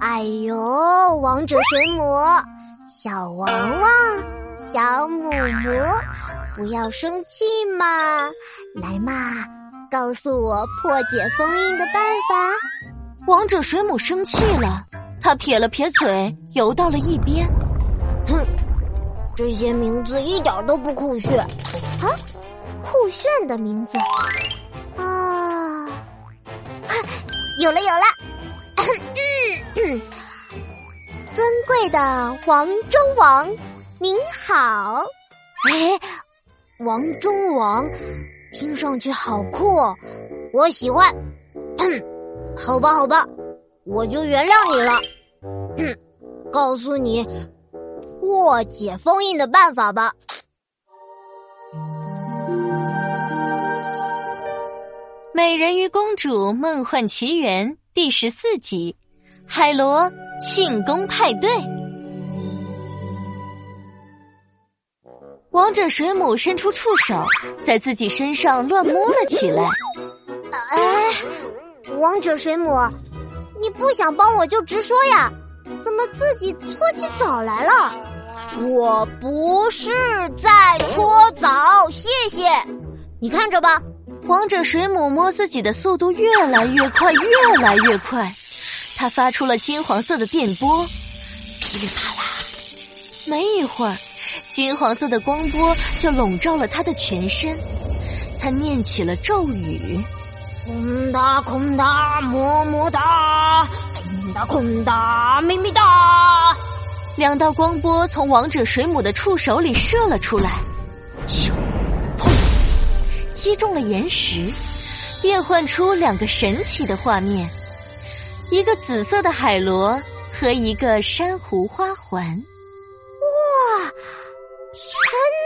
哎呦，王者水母，小王王，小母母，不要生气嘛！来嘛，告诉我破解封印的办法。王者水母生气了，他撇了撇嘴，游到了一边。哼，这些名字一点都不酷炫啊！酷炫的名字啊！有了有了！尊贵的王中王，您好。哎，王中王，听上去好酷，我喜欢。好吧好吧，我就原谅你了。告诉你破解封印的办法吧。《美人鱼公主梦幻奇缘》第十四集。海螺庆功派对，王者水母伸出触手，在自己身上乱摸了起来。哎，王者水母，你不想帮我就直说呀，怎么自己搓起澡来了？我不是在搓澡，谢谢。你看着吧，王者水母摸自己的速度越来越快，越来越快。它发出了金黄色的电波，噼里啪啦。没一会儿，金黄色的光波就笼罩了它的全身。它念起了咒语：“空哒空哒么么哒，空哒空哒咪咪哒。”两道光波从王者水母的触手里射了出来，击中了岩石，变换出两个神奇的画面。一个紫色的海螺和一个珊瑚花环，哇！天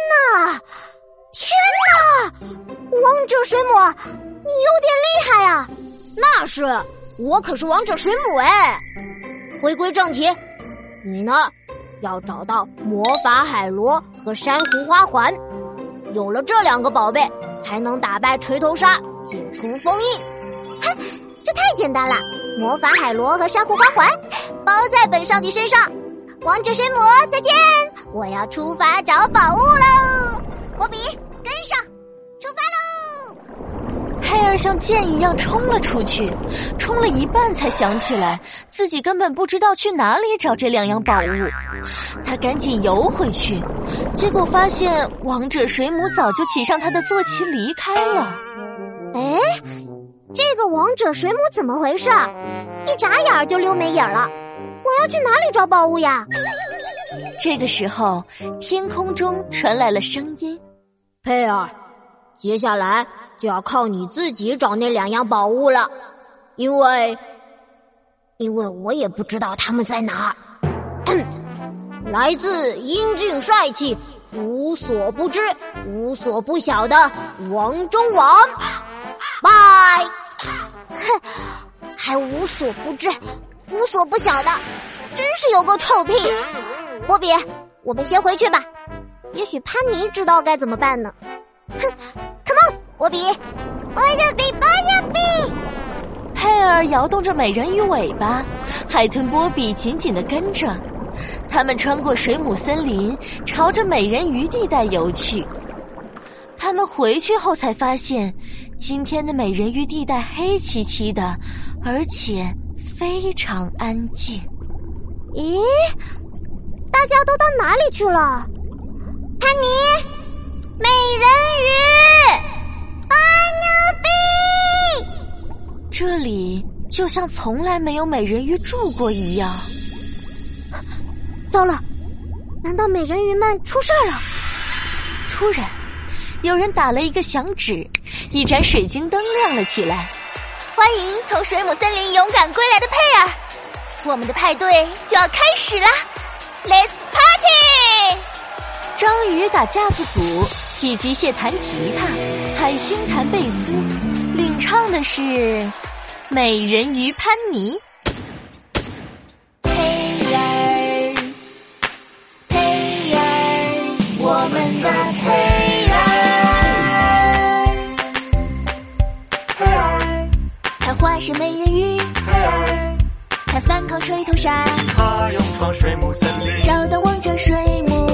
哪！天哪！王者水母，你有点厉害呀！那是，我可是王者水母哎！回归正题，你呢？要找到魔法海螺和珊瑚花环，有了这两个宝贝，才能打败锤头鲨，解除封印。哼，这太简单了。魔法海螺和珊瑚花环包在本少女身上，王者神魔再见！我要出发找宝物喽！波比跟上，出发喽！佩儿像箭一样冲了出去，冲了一半才想起来自己根本不知道去哪里找这两样宝物，他赶紧游回去，结果发现王者水母早就骑上他的坐骑离开了。哎，这个王者水母怎么回事？一眨眼就溜没影了，我要去哪里找宝物呀？这个时候，天空中传来了声音：“佩儿，接下来就要靠你自己找那两样宝物了，因为，因为我也不知道他们在哪儿。来自英俊帅气、无所不知、无所不晓的王中王，拜。”哼。还无所不知、无所不晓的，真是有个臭屁！波比，我们先回去吧。也许潘妮知道该怎么办呢。哼，Come on，波比，波比，波比。佩尔摇动着美人鱼尾巴，海豚波比紧紧的跟着。他们穿过水母森林，朝着美人鱼地带游去。他们回去后才发现，今天的美人鱼地带黑漆漆的。而且非常安静。咦，大家都到哪里去了？潘妮，美人这里就像从来没有美人鱼住过一样。糟了，难道美人鱼们出事儿了？突然，有人打了一个响指，一盏水晶灯亮了起来。欢迎从水母森林勇敢归来的佩尔，我们的派对就要开始啦！Let's party！章鱼打架子鼓，寄居蟹弹吉他，海星弹贝斯，领唱的是美人鱼潘妮。佩儿，佩儿，我们的佩。是美人鱼，佩儿，她儿反抗水头鲨，他勇闯水母森林，找到王者水母，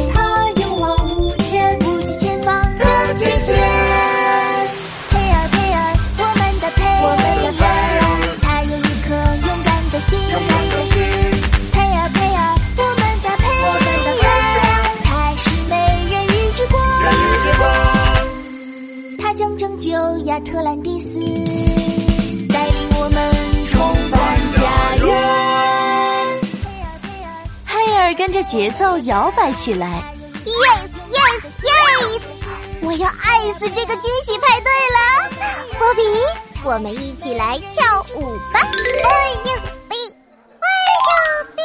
将拯救亚特兰蒂斯，带领我们重返家园。佩尔跟着节奏摇摆起来。Yes yes yes！我要爱死这个惊喜派对了，波比，我们一起来跳舞吧！哎呀比，哎呀比！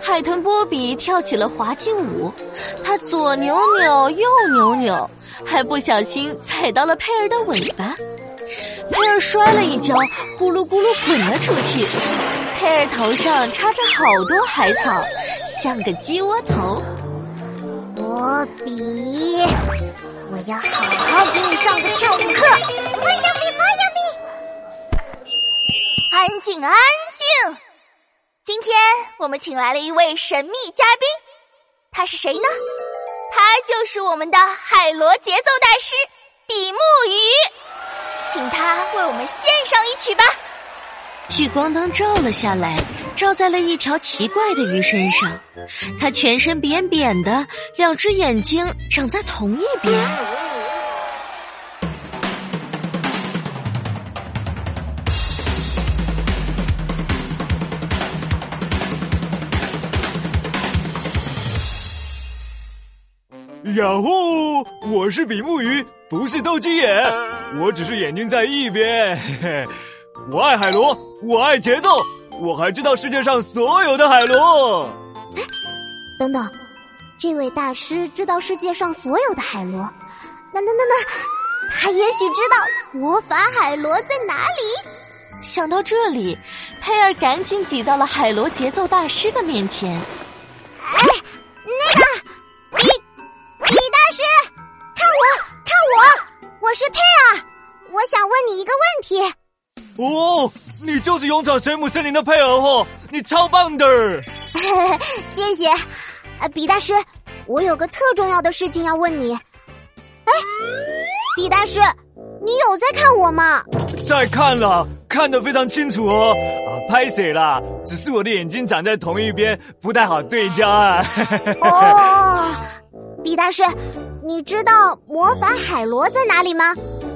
海豚波比跳起了滑稽舞，他左扭扭，右扭扭，还不小心踩到了佩尔的尾巴。佩尔摔了一跤，咕噜咕噜滚了出去。佩尔头上插着好多海草，像个鸡窝头。波比，我要好好给你上个跳舞课！波比，波比！安静，安静！今天我们请来了一位神秘嘉宾，他是谁呢？他就是我们的海螺节奏大师比目鱼，请他为我们献上一曲吧。聚光灯照了下来，照在了一条奇怪的鱼身上。它全身扁扁的，两只眼睛长在同一边。呀呼！我是比目鱼，不是斗鸡眼，我只是眼睛在一边。嘿嘿，我爱海螺，我爱节奏，我还知道世界上所有的海螺。等等，这位大师知道世界上所有的海螺，那那那那，他也许知道魔法海螺在哪里。想到这里，佩尔赶紧挤到了海螺节奏大师的面前。哎，那个我，是佩尔，我想问你一个问题。哦，你就是勇闯水母森林的佩尔哦，你超棒的！谢谢，呃，比大师，我有个特重要的事情要问你。哎，比大师，你有在看我吗？在看了，看得非常清楚哦。啊，拍谁啦？只是我的眼睛长在同一边，不太好对焦啊。哦，比大师，你知道魔法海螺在哪里吗？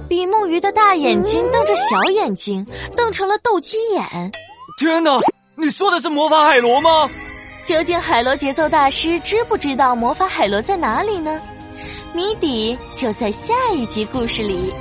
比目鱼的大眼睛瞪着小眼睛，瞪成了斗鸡眼。天哪，你说的是魔法海螺吗？究竟海螺节奏大师知不知道魔法海螺在哪里呢？谜底就在下一集故事里。